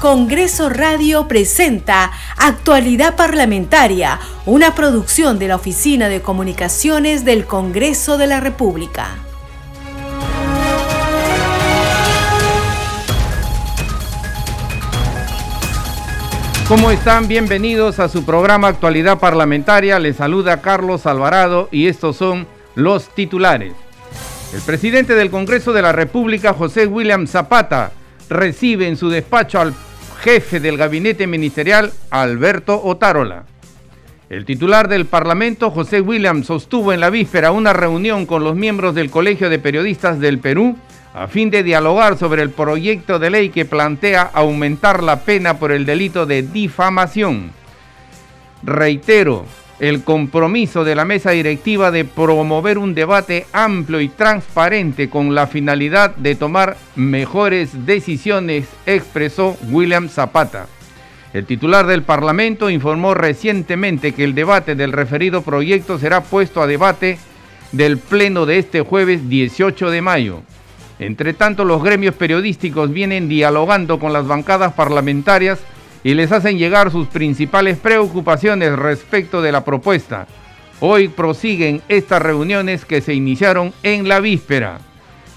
Congreso Radio presenta Actualidad Parlamentaria, una producción de la Oficina de Comunicaciones del Congreso de la República. ¿Cómo están? Bienvenidos a su programa Actualidad Parlamentaria. Les saluda Carlos Alvarado y estos son los titulares. El presidente del Congreso de la República, José William Zapata, recibe en su despacho al jefe del gabinete ministerial, Alberto Otárola. El titular del Parlamento, José Williams, sostuvo en la víspera una reunión con los miembros del Colegio de Periodistas del Perú a fin de dialogar sobre el proyecto de ley que plantea aumentar la pena por el delito de difamación. Reitero, el compromiso de la mesa directiva de promover un debate amplio y transparente con la finalidad de tomar mejores decisiones, expresó William Zapata. El titular del Parlamento informó recientemente que el debate del referido proyecto será puesto a debate del Pleno de este jueves 18 de mayo. Entre tanto, los gremios periodísticos vienen dialogando con las bancadas parlamentarias y les hacen llegar sus principales preocupaciones respecto de la propuesta. Hoy prosiguen estas reuniones que se iniciaron en la víspera.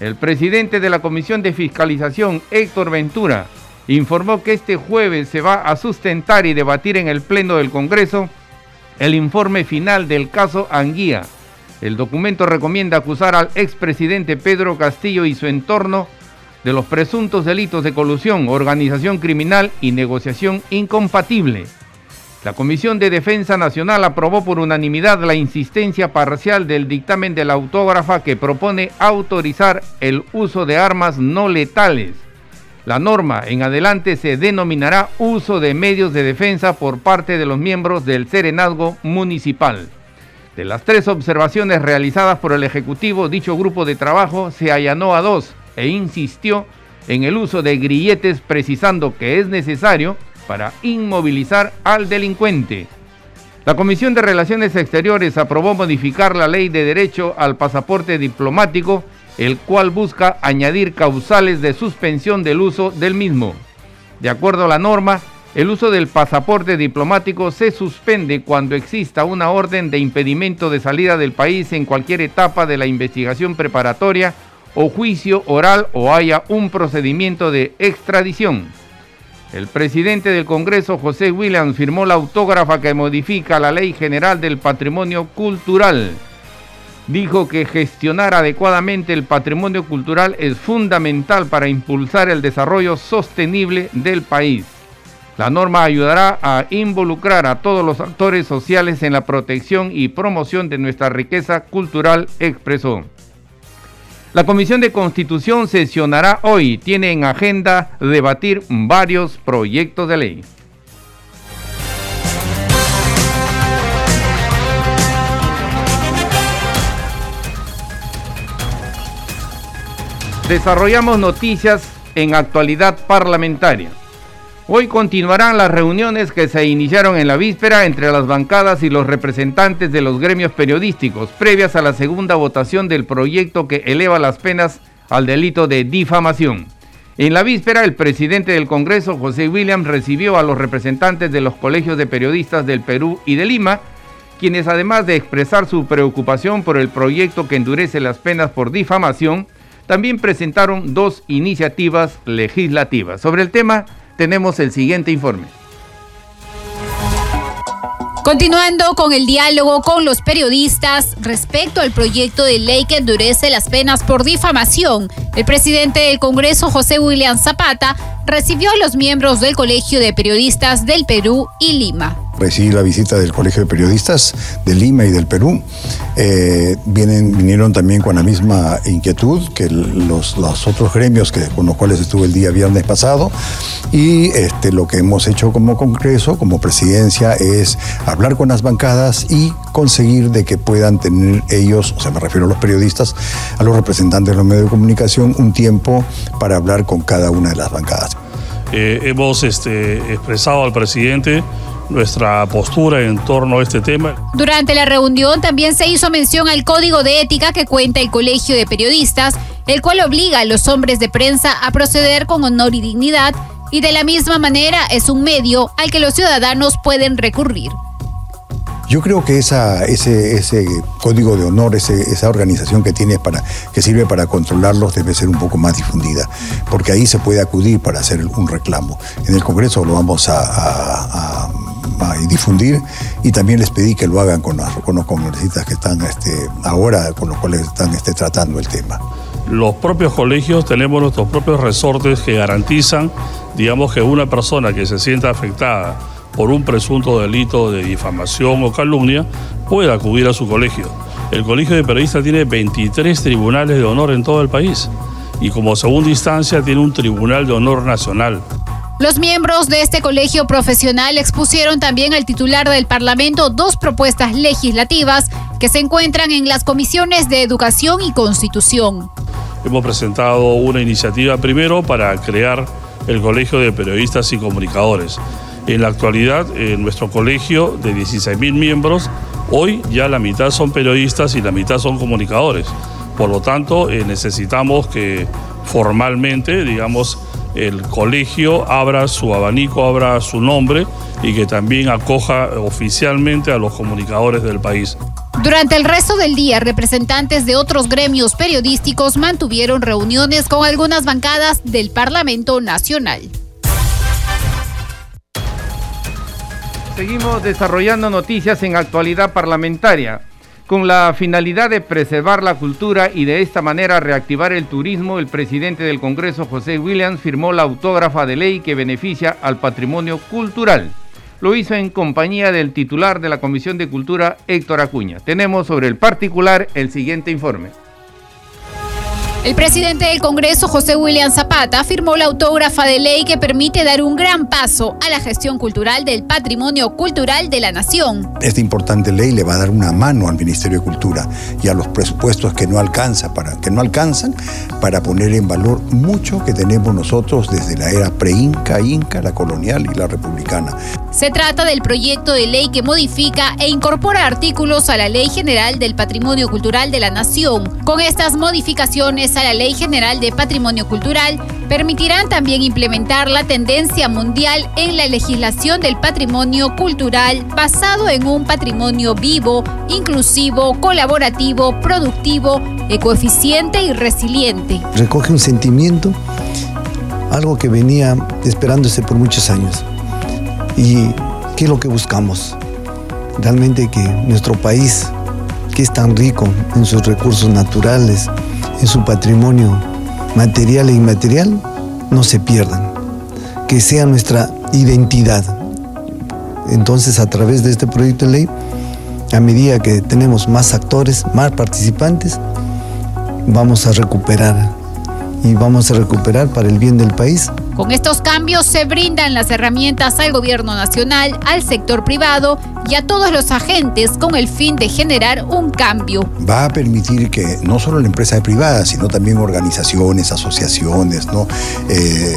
El presidente de la Comisión de Fiscalización, Héctor Ventura, informó que este jueves se va a sustentar y debatir en el Pleno del Congreso el informe final del caso Anguía. El documento recomienda acusar al expresidente Pedro Castillo y su entorno de los presuntos delitos de colusión, organización criminal y negociación incompatible. La Comisión de Defensa Nacional aprobó por unanimidad la insistencia parcial del dictamen de la autógrafa que propone autorizar el uso de armas no letales. La norma en adelante se denominará uso de medios de defensa por parte de los miembros del Serenazgo Municipal. De las tres observaciones realizadas por el Ejecutivo, dicho grupo de trabajo se allanó a dos e insistió en el uso de grilletes precisando que es necesario para inmovilizar al delincuente. La Comisión de Relaciones Exteriores aprobó modificar la ley de derecho al pasaporte diplomático, el cual busca añadir causales de suspensión del uso del mismo. De acuerdo a la norma, el uso del pasaporte diplomático se suspende cuando exista una orden de impedimento de salida del país en cualquier etapa de la investigación preparatoria o juicio oral o haya un procedimiento de extradición. El presidente del Congreso, José Williams, firmó la autógrafa que modifica la Ley General del Patrimonio Cultural. Dijo que gestionar adecuadamente el patrimonio cultural es fundamental para impulsar el desarrollo sostenible del país. La norma ayudará a involucrar a todos los actores sociales en la protección y promoción de nuestra riqueza cultural, expresó. La Comisión de Constitución sesionará hoy. Tiene en agenda debatir varios proyectos de ley. Desarrollamos noticias en actualidad parlamentaria. Hoy continuarán las reuniones que se iniciaron en la víspera entre las bancadas y los representantes de los gremios periodísticos, previas a la segunda votación del proyecto que eleva las penas al delito de difamación. En la víspera, el presidente del Congreso, José Williams, recibió a los representantes de los colegios de periodistas del Perú y de Lima, quienes además de expresar su preocupación por el proyecto que endurece las penas por difamación, también presentaron dos iniciativas legislativas. Sobre el tema, tenemos el siguiente informe. Continuando con el diálogo con los periodistas respecto al proyecto de ley que endurece las penas por difamación, el presidente del Congreso, José William Zapata, recibió a los miembros del Colegio de Periodistas del Perú y Lima recibí la visita del Colegio de Periodistas de Lima y del Perú. Eh, vienen, vinieron también con la misma inquietud que los, los otros gremios que, con los cuales estuve el día viernes pasado. Y este, lo que hemos hecho como Congreso, como presidencia, es hablar con las bancadas y conseguir de que puedan tener ellos, o sea, me refiero a los periodistas, a los representantes de los medios de comunicación, un tiempo para hablar con cada una de las bancadas. Eh, hemos este, expresado al presidente nuestra postura en torno a este tema. Durante la reunión también se hizo mención al código de ética que cuenta el Colegio de Periodistas, el cual obliga a los hombres de prensa a proceder con honor y dignidad y de la misma manera es un medio al que los ciudadanos pueden recurrir. Yo creo que ese, código de honor, esa organización que tiene para, que sirve para controlarlos, debe ser un poco más difundida, porque ahí se puede acudir para hacer un reclamo. En el Congreso lo vamos a, difundir y también les pedí que lo hagan con los, con los congresistas que están este, ahora, con los cuales están este, tratando el tema. Los propios colegios tenemos nuestros propios resortes que garantizan, digamos, que una persona que se sienta afectada por un presunto delito de difamación o calumnia pueda acudir a su colegio. El Colegio de Periodistas tiene 23 tribunales de honor en todo el país y como segunda instancia tiene un Tribunal de Honor Nacional. Los miembros de este colegio profesional expusieron también al titular del Parlamento dos propuestas legislativas que se encuentran en las comisiones de Educación y Constitución. Hemos presentado una iniciativa primero para crear el Colegio de Periodistas y Comunicadores. En la actualidad, en nuestro colegio de 16.000 miembros, hoy ya la mitad son periodistas y la mitad son comunicadores. Por lo tanto, eh, necesitamos que formalmente, digamos, el colegio abra su abanico, abra su nombre y que también acoja oficialmente a los comunicadores del país. Durante el resto del día, representantes de otros gremios periodísticos mantuvieron reuniones con algunas bancadas del Parlamento Nacional. Seguimos desarrollando noticias en actualidad parlamentaria. Con la finalidad de preservar la cultura y de esta manera reactivar el turismo, el presidente del Congreso, José Williams, firmó la autógrafa de ley que beneficia al patrimonio cultural. Lo hizo en compañía del titular de la Comisión de Cultura, Héctor Acuña. Tenemos sobre el particular el siguiente informe. El presidente del Congreso, José William Zapata, firmó la autógrafa de ley que permite dar un gran paso a la gestión cultural del patrimonio cultural de la nación. Esta importante ley le va a dar una mano al Ministerio de Cultura y a los presupuestos que no, alcanza para, que no alcanzan para poner en valor mucho que tenemos nosotros desde la era pre-inca, inca, la colonial y la republicana. Se trata del proyecto de ley que modifica e incorpora artículos a la Ley General del Patrimonio Cultural de la Nación. Con estas modificaciones a la Ley General de Patrimonio Cultural, permitirán también implementar la tendencia mundial en la legislación del patrimonio cultural basado en un patrimonio vivo, inclusivo, colaborativo, productivo, ecoeficiente y resiliente. Recoge un sentimiento, algo que venía esperándose por muchos años ¿Y qué es lo que buscamos? Realmente que nuestro país, que es tan rico en sus recursos naturales, en su patrimonio material e inmaterial, no se pierdan, que sea nuestra identidad. Entonces, a través de este proyecto de ley, a medida que tenemos más actores, más participantes, vamos a recuperar y vamos a recuperar para el bien del país con estos cambios se brindan las herramientas al gobierno nacional, al sector privado y a todos los agentes con el fin de generar un cambio. Va a permitir que no solo la empresa privada, sino también organizaciones, asociaciones, ¿no? Eh,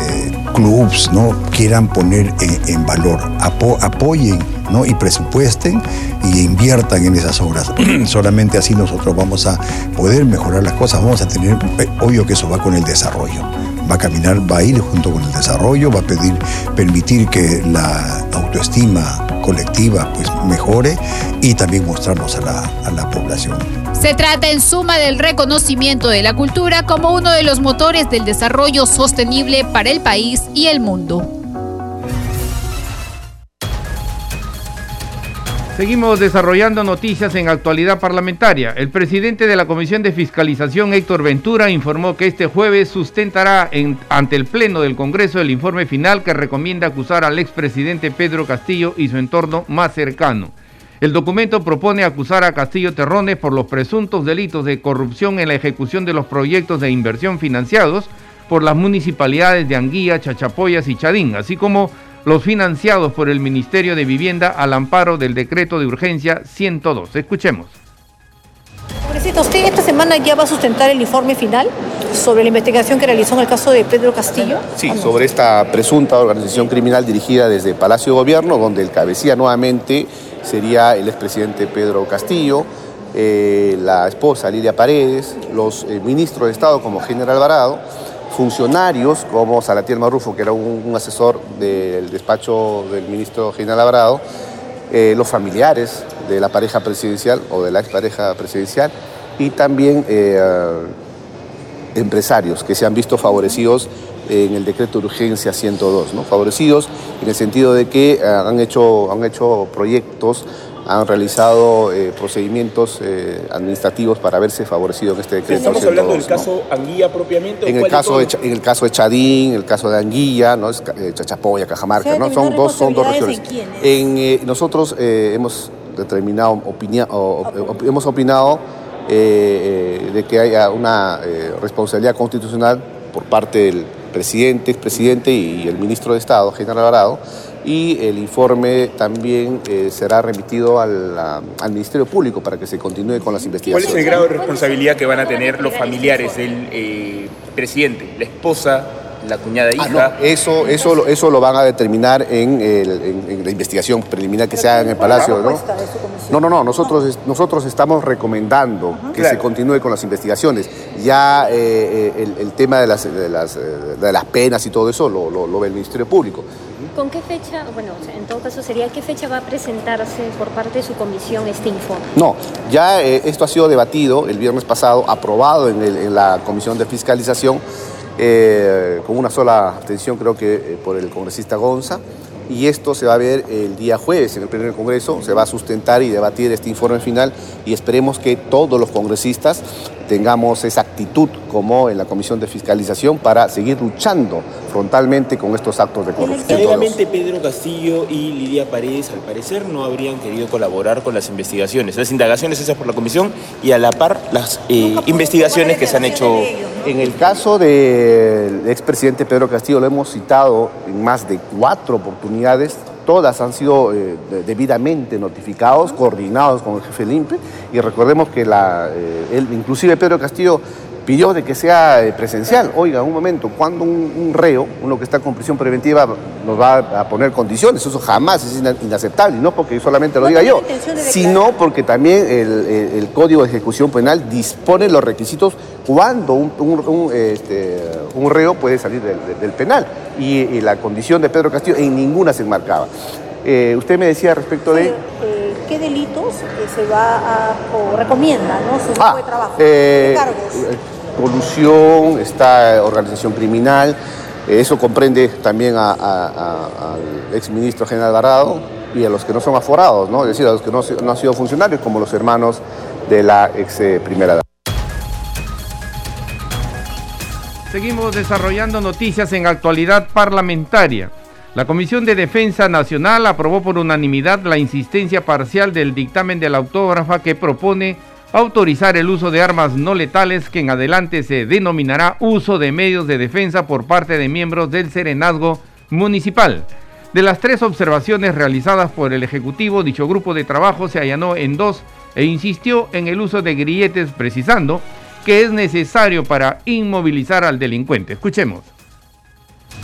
clubs, ¿no? quieran poner en, valor, apoyen ¿no? y presupuesten y inviertan en esas obras. Solamente así nosotros vamos a poder mejorar las cosas, vamos a tener, eh, obvio que eso va con el desarrollo va a caminar, va a ir junto con el desarrollo, va a permitir que la autoestima colectiva pues mejore y también mostrarnos a la, a la población. Se trata en suma del reconocimiento de la cultura como uno de los motores del desarrollo sostenible para el país y el mundo. Seguimos desarrollando noticias en actualidad parlamentaria. El presidente de la Comisión de Fiscalización, Héctor Ventura, informó que este jueves sustentará ante el Pleno del Congreso el informe final que recomienda acusar al expresidente Pedro Castillo y su entorno más cercano. El documento propone acusar a Castillo Terrones por los presuntos delitos de corrupción en la ejecución de los proyectos de inversión financiados por las municipalidades de Anguilla, Chachapoyas y Chadín, así como los financiados por el Ministerio de Vivienda al amparo del decreto de urgencia 102. Escuchemos. Congresista, ¿usted esta semana ya va a sustentar el informe final sobre la investigación que realizó en el caso de Pedro Castillo? Sí, sobre esta presunta organización criminal dirigida desde Palacio de Gobierno, donde el cabecilla nuevamente sería el expresidente Pedro Castillo, eh, la esposa Lidia Paredes, los eh, ministros de Estado como General Alvarado, funcionarios como Salatiel Marrufo, que era un, asesor del despacho del ministro General Labrado, eh, los familiares de la pareja presidencial o de la expareja presidencial y también eh, empresarios que se han visto favorecidos en el decreto de urgencia 102, ¿no? favorecidos en el sentido de que eh, han, hecho, han hecho proyectos han realizado eh, procedimientos eh, administrativos para verse favorecidos en este decreto. Estamos hablando del caso Anguilla propiamente. En el caso, de, en el caso de Chadín, el caso de Anguilla, ¿no? Es, eh, Chachapoya, Cajamarca, ¿no? Son dos, son dos regiones. En, nosotros hemos determinado, hemos opinado de que haya una responsabilidad constitucional por parte del presidente, expresidente y el ministro de Estado, General Alvarado, y el informe también eh, será remitido al, Ministerio Público para que se continúe con las investigaciones. ¿Cuál es el grado de responsabilidad que van a tener los familiares del eh, presidente, la esposa, la cuñada ah, hija? eso, eso, eso lo van a determinar en, la investigación preliminar que se haga en el Palacio. ¿no? no, no, no, nosotros, nosotros estamos recomendando que se continúe con las investigaciones. Ya eh, el, tema de las, de las, de, las, penas y todo eso lo, lo ve el Ministerio Público. ¿Con qué fecha, bueno, en todo caso sería, qué fecha va a presentarse por parte de su comisión este informe? No, ya eh, esto ha sido debatido el viernes pasado, aprobado en, la comisión de fiscalización, eh, con una sola abstención creo que eh, por el congresista Gonza y esto se va a ver el día jueves en el primer Congreso, se va a sustentar y debatir este informe final y esperemos que todos los congresistas tengamos esa actitud como en la Comisión de Fiscalización para seguir luchando frontalmente con estos actos de corrupción. Claramente Pedro Castillo y Lidia Paredes al parecer no habrían querido colaborar con las investigaciones, las indagaciones hechas por la Comisión y a la par las eh, investigaciones que se han hecho. En el caso del expresidente Pedro Castillo lo hemos citado en más de cuatro oportunidades todas han sido eh, debidamente notificados, coordinados con el jefe del INPE y recordemos que la, eh, inclusive Pedro Castillo pidió de que sea eh, presencial. Oiga, un momento, cuando un, reo, uno que está con prisión preventiva, nos va a poner condiciones, eso jamás es inaceptable, y no porque solamente lo diga yo, sino porque también el, Código de Ejecución Penal dispone los requisitos cuando un, este, reo puede salir del, penal. Y, la condición de Pedro Castillo en ninguna se enmarcaba. Eh, usted me decía respecto de... Eh, ¿Qué delitos se va a, o recomienda, ¿no? Su ah, de trabajo, cargos colusión, está organización criminal, eh, eso comprende también al exministro general Barrado y a los que no son aforados, ¿no? es decir, a los que no, no han sido funcionarios, como los hermanos de la ex eh, primera edad. Seguimos desarrollando noticias en actualidad parlamentaria. La Comisión de Defensa Nacional aprobó por unanimidad la insistencia parcial del dictamen de la autógrafa que propone autorizar el uso de armas no letales que en adelante se denominará uso de medios de defensa por parte de miembros del Serenazgo Municipal. De las tres observaciones realizadas por el Ejecutivo, dicho grupo de trabajo se allanó en dos e insistió en el uso de grilletes precisando que es necesario para inmovilizar al delincuente. Escuchemos.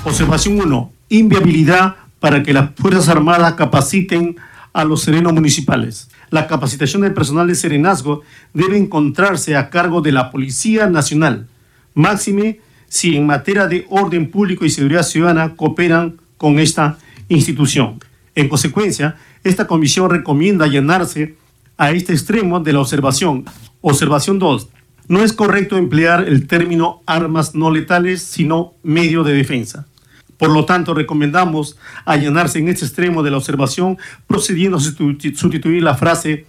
Observación 1. Inviabilidad para que las Fuerzas Armadas capaciten a los serenos municipales. La capacitación del personal de serenazgo debe encontrarse a cargo de la Policía Nacional, máxime si en materia de orden público y seguridad ciudadana cooperan con esta institución. En consecuencia, esta comisión recomienda allanarse a este extremo de la observación. Observación 2. No es correcto emplear el término armas no letales, sino medio de defensa. Por lo tanto, recomendamos allanarse en este extremo de la observación, procediendo a sustituir la frase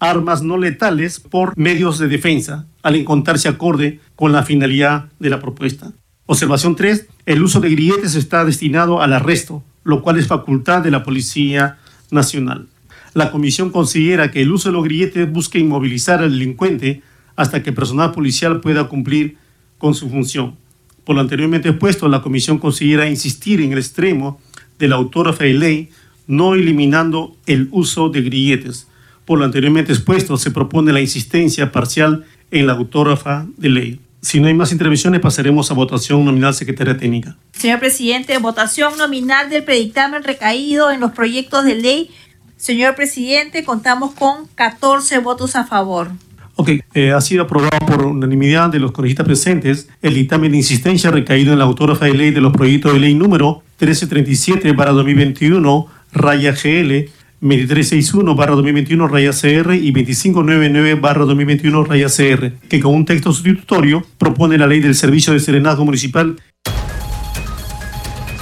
armas no letales por medios de defensa, al encontrarse acorde con la finalidad de la propuesta. Observación 3. El uso de grilletes está destinado al arresto, lo cual es facultad de la Policía Nacional. La Comisión considera que el uso de los grilletes busca inmovilizar al delincuente hasta que el personal policial pueda cumplir con su función. Por lo anteriormente expuesto, la Comisión considera insistir en el extremo de la autógrafa de ley, no eliminando el uso de grilletes. Por lo anteriormente expuesto, se propone la insistencia parcial en la autógrafa de ley. Si no hay más intervenciones, pasaremos a votación nominal Secretaría Técnica. Señor presidente, votación nominal del predictamen recaído en los proyectos de ley. Señor presidente, contamos con 14 votos a favor. Ok, eh, ha sido aprobado por unanimidad de los congresistas presentes el dictamen de insistencia recaído en la autógrafa de ley de los proyectos de ley número 1337 para 2021, raya GL, 2361 barra 2021 raya CR y 2599 barra 2021 raya CR, que con un texto sustitutorio propone la ley del servicio de serenazgo municipal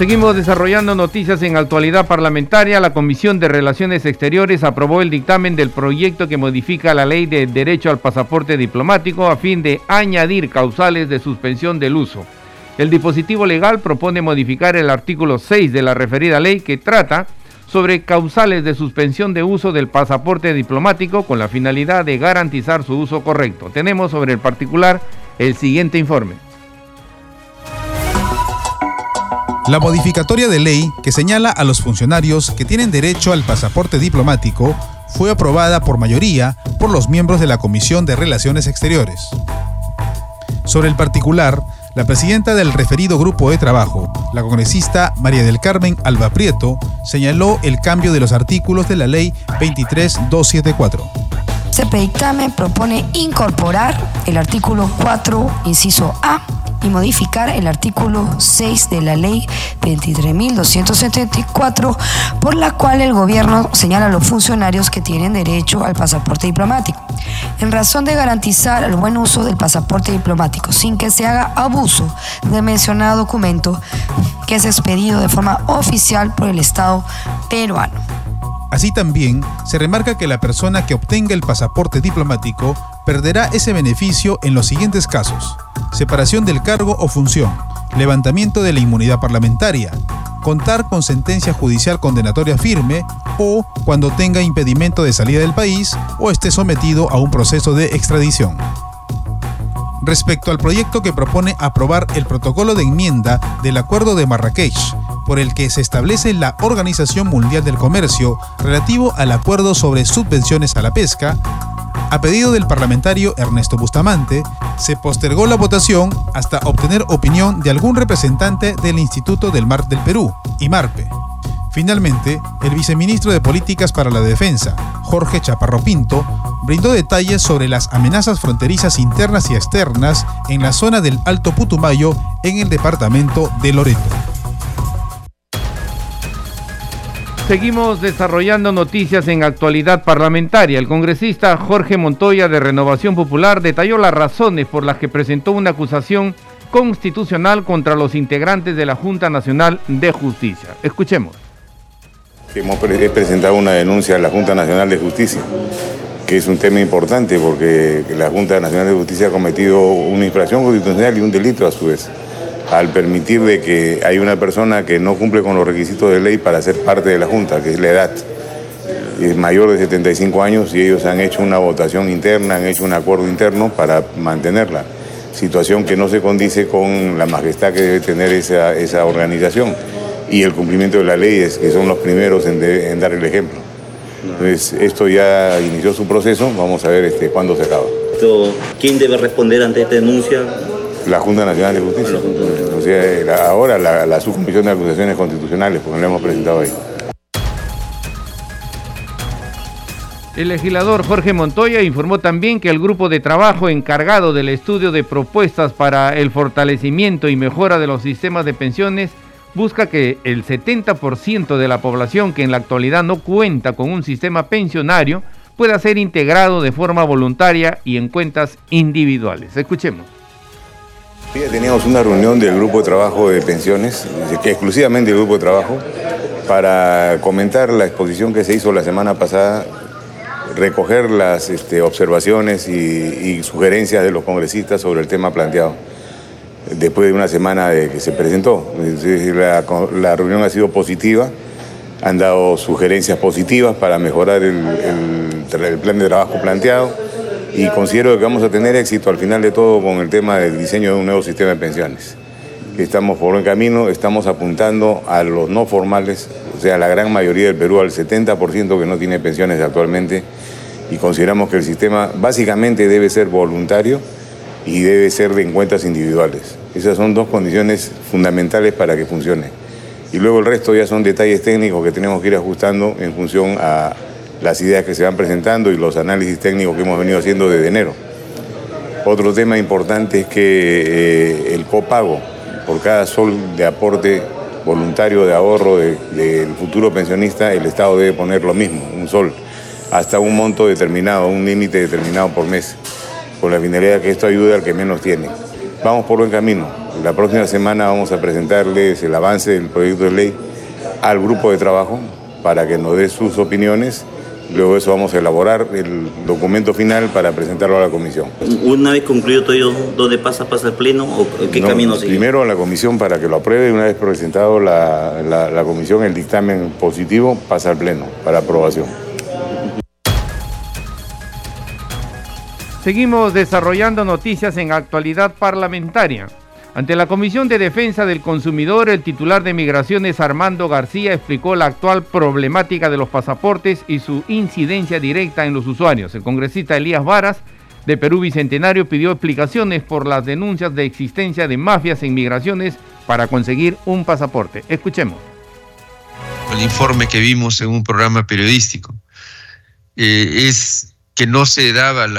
Seguimos desarrollando noticias en actualidad parlamentaria. La Comisión de Relaciones Exteriores aprobó el dictamen del proyecto que modifica la ley de derecho al pasaporte diplomático a fin de añadir causales de suspensión del uso. El dispositivo legal propone modificar el artículo 6 de la referida ley que trata sobre causales de suspensión de uso del pasaporte diplomático con la finalidad de garantizar su uso correcto. Tenemos sobre el particular el siguiente informe. La modificatoria de ley que señala a los funcionarios que tienen derecho al pasaporte diplomático fue aprobada por mayoría por los miembros de la Comisión de Relaciones Exteriores. Sobre el particular, la presidenta del referido grupo de trabajo, la congresista María del Carmen Alba Prieto, señaló el cambio de los artículos de la ley 23274. Este dictamen propone incorporar el artículo 4, inciso A, y modificar el artículo 6 de la ley 23.274, por la cual el gobierno señala a los funcionarios que tienen derecho al pasaporte diplomático, en razón de garantizar el buen uso del pasaporte diplomático, sin que se haga abuso del mencionado documento que es expedido de forma oficial por el Estado peruano. Así también se remarca que la persona que obtenga el pasaporte diplomático perderá ese beneficio en los siguientes casos. Separación del cargo o función, levantamiento de la inmunidad parlamentaria, contar con sentencia judicial condenatoria firme o cuando tenga impedimento de salida del país o esté sometido a un proceso de extradición. Respecto al proyecto que propone aprobar el protocolo de enmienda del Acuerdo de Marrakech, por el que se establece la Organización Mundial del Comercio relativo al acuerdo sobre subvenciones a la pesca, a pedido del parlamentario Ernesto Bustamante, se postergó la votación hasta obtener opinión de algún representante del Instituto del Mar del Perú, IMARPE. Finalmente, el viceministro de Políticas para la Defensa, Jorge Chaparro Pinto, brindó detalles sobre las amenazas fronterizas internas y externas en la zona del Alto Putumayo en el departamento de Loreto. Seguimos desarrollando noticias en actualidad parlamentaria. El congresista Jorge Montoya de Renovación Popular detalló las razones por las que presentó una acusación constitucional contra los integrantes de la Junta Nacional de Justicia. Escuchemos. Hemos presentado una denuncia a la Junta Nacional de Justicia, que es un tema importante porque la Junta Nacional de Justicia ha cometido una infracción constitucional y un delito a su vez al permitir de que hay una persona que no cumple con los requisitos de ley para ser parte de la Junta, que es la edad. Es mayor de 75 años y ellos han hecho una votación interna, han hecho un acuerdo interno para mantenerla. Situación que no se condice con la majestad que debe tener esa, esa organización y el cumplimiento de las leyes, que son los primeros en, dar el ejemplo. Entonces, esto ya inició su proceso, vamos a ver este, cuándo se acaba. ¿Quién debe responder ante esta denuncia? La Junta Nacional de Justicia. Ahora la, subcomisión de acusaciones constitucionales, porque lo hemos presentado ahí. El legislador Jorge Montoya informó también que el grupo de trabajo encargado del estudio de propuestas para el fortalecimiento y mejora de los sistemas de pensiones busca que el 70% de la población que en la actualidad no cuenta con un sistema pensionario pueda ser integrado de forma voluntaria y en cuentas individuales. Escuchemos. Teníamos una reunión del grupo de trabajo de pensiones, exclusivamente el grupo de trabajo, para comentar la exposición que se hizo la semana pasada, recoger las este, observaciones y, sugerencias de los congresistas sobre el tema planteado, después de una semana que se presentó. la, reunión ha sido positiva, han dado sugerencias positivas para mejorar el plan de trabajo planteado y considero que vamos a tener éxito al final de todo con el tema del diseño de un nuevo sistema de pensiones. Estamos por buen camino, estamos apuntando a los no formales, o sea, la gran mayoría del Perú, al 70% que no tiene pensiones actualmente, y consideramos que el sistema básicamente debe ser voluntario y debe ser de cuentas individuales. Esas son dos condiciones fundamentales para que funcione. Y luego el resto ya son detalles técnicos que tenemos que ir ajustando en función a las ideas que se van presentando y los análisis técnicos que hemos venido haciendo desde enero. Otro tema importante es que eh, el copago por cada sol de aporte voluntario de ahorro del futuro pensionista, el Estado debe poner lo mismo, un sol, hasta un monto determinado, un límite determinado por mes, con la finalidad que esto ayude al que menos tiene. Vamos por buen camino. La próxima semana vamos a presentarles el avance del proyecto de ley al grupo de trabajo para que nos dé sus opiniones Luego de eso vamos a elaborar el documento final para presentarlo a la comisión. Una vez concluido todo ello, ¿dónde pasa? ¿Pasa el pleno o qué camino sigue? Primero a la comisión para que lo apruebe y una vez presentado la, la comisión el dictamen positivo pasa al pleno para aprobación. Seguimos desarrollando noticias en actualidad parlamentaria. Ante la Comisión de Defensa del Consumidor, el titular de Migraciones Armando García explicó la actual problemática de los pasaportes y su incidencia directa en los usuarios. El congresista Elías Varas de Perú Bicentenario pidió explicaciones por las denuncias de existencia de mafias en migraciones para conseguir un pasaporte. Escuchemos. El informe que vimos en un programa periodístico eh, es que no se daban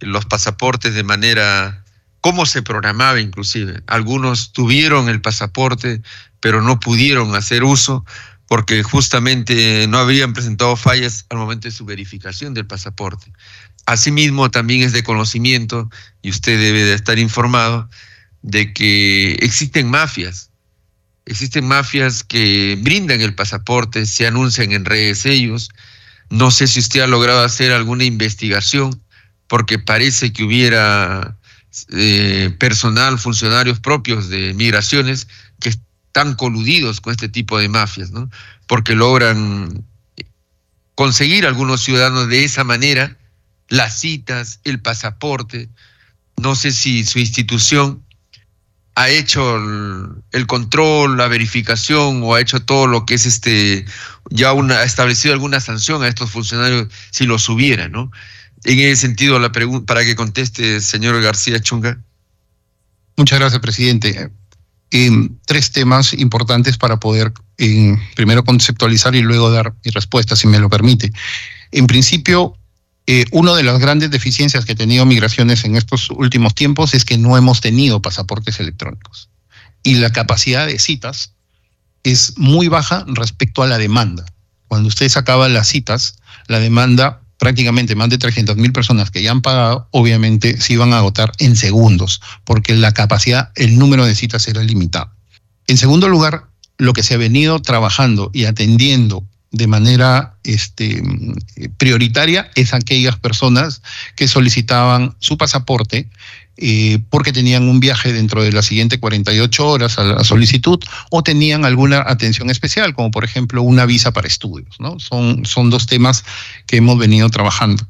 los pasaportes de manera cómo se programaba inclusive. Algunos tuvieron el pasaporte, pero no pudieron hacer uso porque justamente no habían presentado fallas al momento de su verificación del pasaporte. Asimismo, también es de conocimiento, y usted debe de estar informado, de que existen mafias. Existen mafias que brindan el pasaporte, se anuncian en redes ellos. No sé si usted ha logrado hacer alguna investigación, porque parece que hubiera eh, personal, funcionarios propios de migraciones que están coludidos con este tipo de mafias, ¿no? Porque logran conseguir algunos ciudadanos de esa manera las citas, el pasaporte. No sé si su institución ha hecho el, control, la verificación o ha hecho todo lo que es este, ya una, ha establecido alguna sanción a estos funcionarios si los hubiera, ¿no? En ese sentido la pregunta para que conteste señor García Chunga. Muchas gracias, presidente. Eh, tres temas importantes para poder eh, primero conceptualizar y luego dar mi respuesta, si me lo permite. En principio, eh, una de las grandes deficiencias que ha tenido migraciones en estos últimos tiempos es que no hemos tenido pasaportes electrónicos. Y la capacidad de citas es muy baja respecto a la demanda. Cuando usted sacaba las citas, la demanda prácticamente más de 300 mil personas que ya han pagado, obviamente se iban a agotar en segundos, porque la capacidad, el número de citas era limitado. En segundo lugar, lo que se ha venido trabajando y atendiendo de manera este, prioritaria es aquellas personas que solicitaban su pasaporte eh, porque tenían un viaje dentro de las siguientes 48 horas a la solicitud o tenían alguna atención especial, como por ejemplo una visa para estudios. Son, son dos temas que hemos venido trabajando.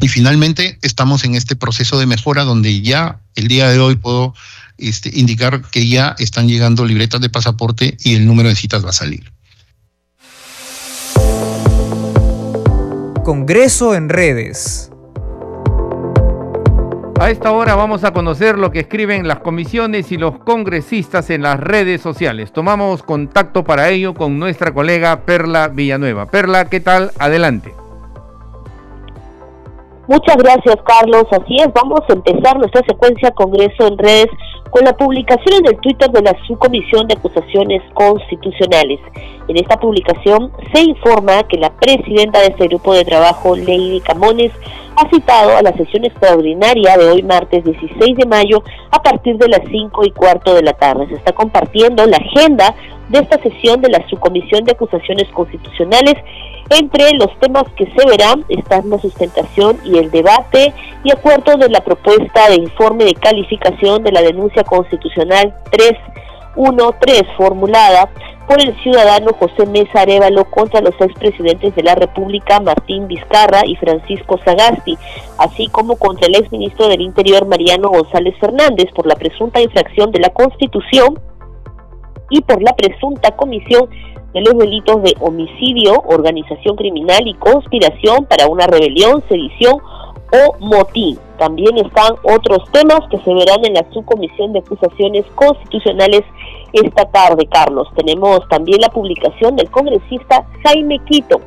Y finalmente estamos en este proceso de mejora donde ya el día de hoy puedo este, indicar que ya están llegando libretas de pasaporte y el número de citas va a salir. Congreso en redes. A esta hora vamos a conocer lo que escriben las comisiones y los congresistas en las redes sociales. Tomamos contacto para ello con nuestra colega Perla Villanueva. Perla, ¿qué tal? Adelante. Muchas gracias, Carlos. Así es, vamos a empezar nuestra secuencia Congreso en redes con la publicación en el Twitter de la Subcomisión de Acusaciones Constitucionales. En esta publicación se informa que la presidenta de este grupo de trabajo, Lady Camones, ha citado a la sesión extraordinaria de hoy martes 16 de mayo a partir de las 5 y cuarto de la tarde. Se está compartiendo la agenda de esta sesión de la Subcomisión de Acusaciones Constitucionales. Entre los temas que se verán están la sustentación y el debate y acuerdo de la propuesta de informe de calificación de la denuncia constitucional 313 formulada por el ciudadano José Mesa Arevalo contra los expresidentes de la República Martín Vizcarra y Francisco Sagasti, así como contra el exministro del Interior Mariano González Fernández por la presunta infracción de la Constitución y por la presunta comisión de los delitos de homicidio, organización criminal y conspiración para una rebelión, sedición o motín. También están otros temas que se verán en la subcomisión de acusaciones constitucionales esta tarde, Carlos. Tenemos también la publicación del congresista Jaime Quito,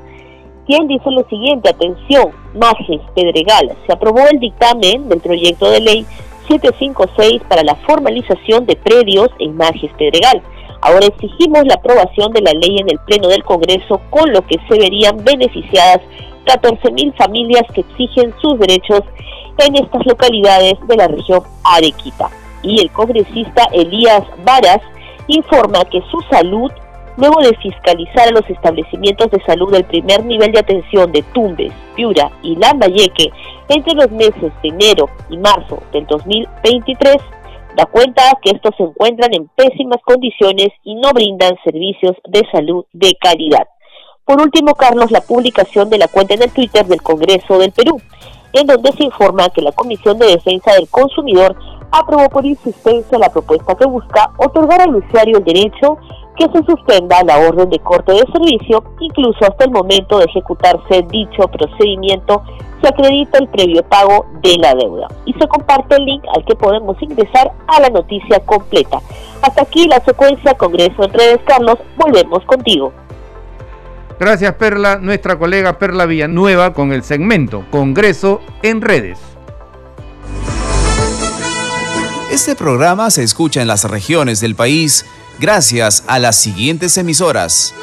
quien dice lo siguiente, atención, Majes Pedregal, se aprobó el dictamen del proyecto de ley 756 para la formalización de predios en Majes Pedregal. Ahora exigimos la aprobación de la ley en el Pleno del Congreso, con lo que se verían beneficiadas 14.000 familias que exigen sus derechos en estas localidades de la región Arequipa. Y el congresista Elías Varas informa que su salud, luego de fiscalizar a los establecimientos de salud del primer nivel de atención de Tumbes, Piura y Lambayeque entre los meses de enero y marzo del 2023, da cuenta que estos se encuentran en pésimas condiciones y no brindan servicios de salud de calidad. Por último, Carlos, la publicación de la cuenta en el Twitter del Congreso del Perú, en donde se informa que la Comisión de Defensa del Consumidor aprobó por insistencia la propuesta que busca otorgar al usuario el derecho que se suspenda la orden de corte de servicio, incluso hasta el momento de ejecutarse dicho procedimiento se acredita el previo pago de la deuda. Y se comparte el link al que podemos ingresar a la noticia completa. Hasta aquí la secuencia Congreso en redes, Carlos. Volvemos contigo. Gracias Perla, nuestra colega Perla Villanueva con el segmento Congreso en redes. Este programa se escucha en las regiones del país gracias a las siguientes emisoras.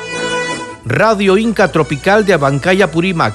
Radio Inca Tropical de Abancaya Purímac,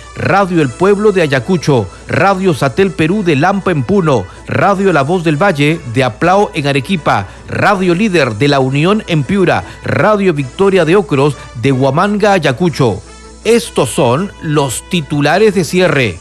Radio El Pueblo de Ayacucho, Radio Satel Perú de Lampa en Puno, Radio La Voz del Valle de Aplao en Arequipa, Radio Líder de La Unión en Piura, Radio Victoria de Ocros de Huamanga, Ayacucho. Estos son los titulares de cierre.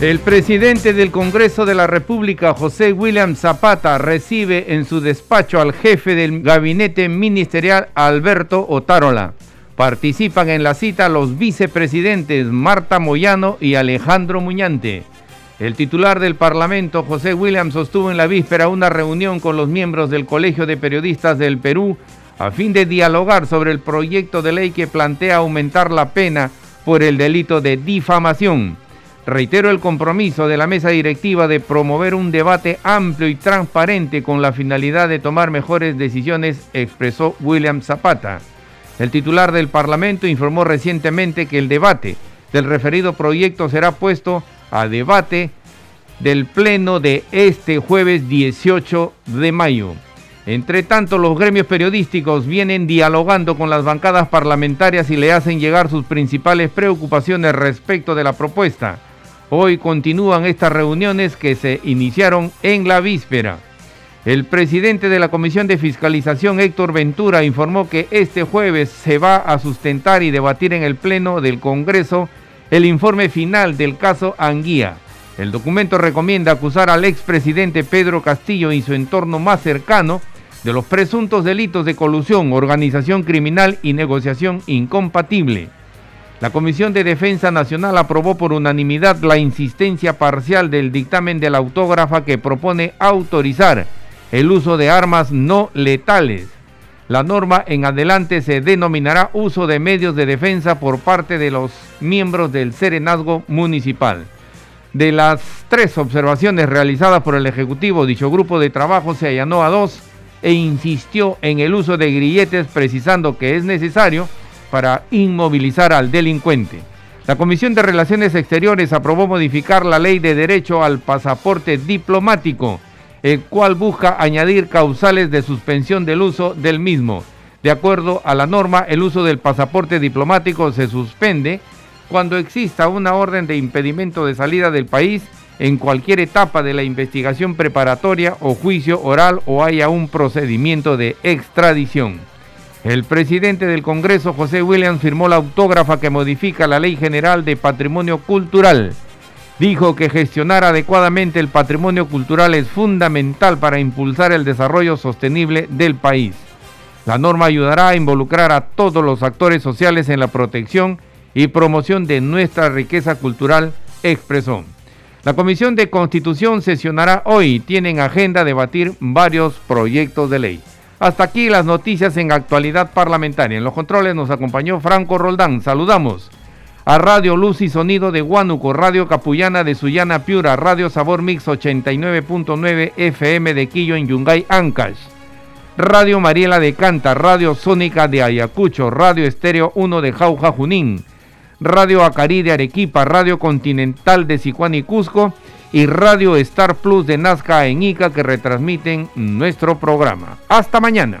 El presidente del Congreso de la República, José William Zapata, recibe en su despacho al jefe del gabinete ministerial, Alberto Otárola. Participan en la cita los vicepresidentes Marta Moyano y Alejandro Muñante. El titular del Parlamento, José William, sostuvo en la víspera una reunión con los miembros del Colegio de Periodistas del Perú a fin de dialogar sobre el proyecto de ley que plantea aumentar la pena por el delito de difamación. Reitero el compromiso de la mesa directiva de promover un debate amplio y transparente con la finalidad de tomar mejores decisiones, expresó William Zapata. El titular del Parlamento informó recientemente que el debate del referido proyecto será puesto a debate del Pleno de este jueves 18 de mayo. Entre tanto, los gremios periodísticos vienen dialogando con las bancadas parlamentarias y le hacen llegar sus principales preocupaciones respecto de la propuesta. Hoy continúan estas reuniones que se iniciaron en la víspera. El presidente de la Comisión de Fiscalización, Héctor Ventura, informó que este jueves se va a sustentar y debatir en el Pleno del Congreso el informe final del caso Anguía. El documento recomienda acusar al expresidente Pedro Castillo y su entorno más cercano de los presuntos delitos de colusión, organización criminal y negociación incompatible. La Comisión de Defensa Nacional aprobó por unanimidad la insistencia parcial del dictamen de la autógrafa que propone autorizar el uso de armas no letales. La norma en adelante se denominará uso de medios de defensa por parte de los miembros del Serenazgo Municipal. De las tres observaciones realizadas por el Ejecutivo, dicho grupo de trabajo se allanó a dos e insistió en el uso de grilletes precisando que es necesario para inmovilizar al delincuente. La Comisión de Relaciones Exteriores aprobó modificar la ley de derecho al pasaporte diplomático el cual busca añadir causales de suspensión del uso del mismo. De acuerdo a la norma, el uso del pasaporte diplomático se suspende cuando exista una orden de impedimento de salida del país en cualquier etapa de la investigación preparatoria o juicio oral o haya un procedimiento de extradición. El presidente del Congreso, José Williams, firmó la autógrafa que modifica la Ley General de Patrimonio Cultural dijo que gestionar adecuadamente el patrimonio cultural es fundamental para impulsar el desarrollo sostenible del país. La norma ayudará a involucrar a todos los actores sociales en la protección y promoción de nuestra riqueza cultural, expresó. La Comisión de Constitución sesionará hoy. Tienen agenda debatir varios proyectos de ley. Hasta aquí las noticias en actualidad parlamentaria. En los controles nos acompañó Franco Roldán. Saludamos a Radio Luz y Sonido de Huánuco, Radio Capullana de Sullana Piura, Radio Sabor Mix 89.9 FM de Quillo en Yungay, Ancash. Radio Mariela de Canta, Radio Sónica de Ayacucho, Radio Estéreo 1 de Jauja Junín, Radio Acari de Arequipa, Radio Continental de Sicuán y Cusco y Radio Star Plus de Nazca en Ica que retransmiten nuestro programa. Hasta mañana.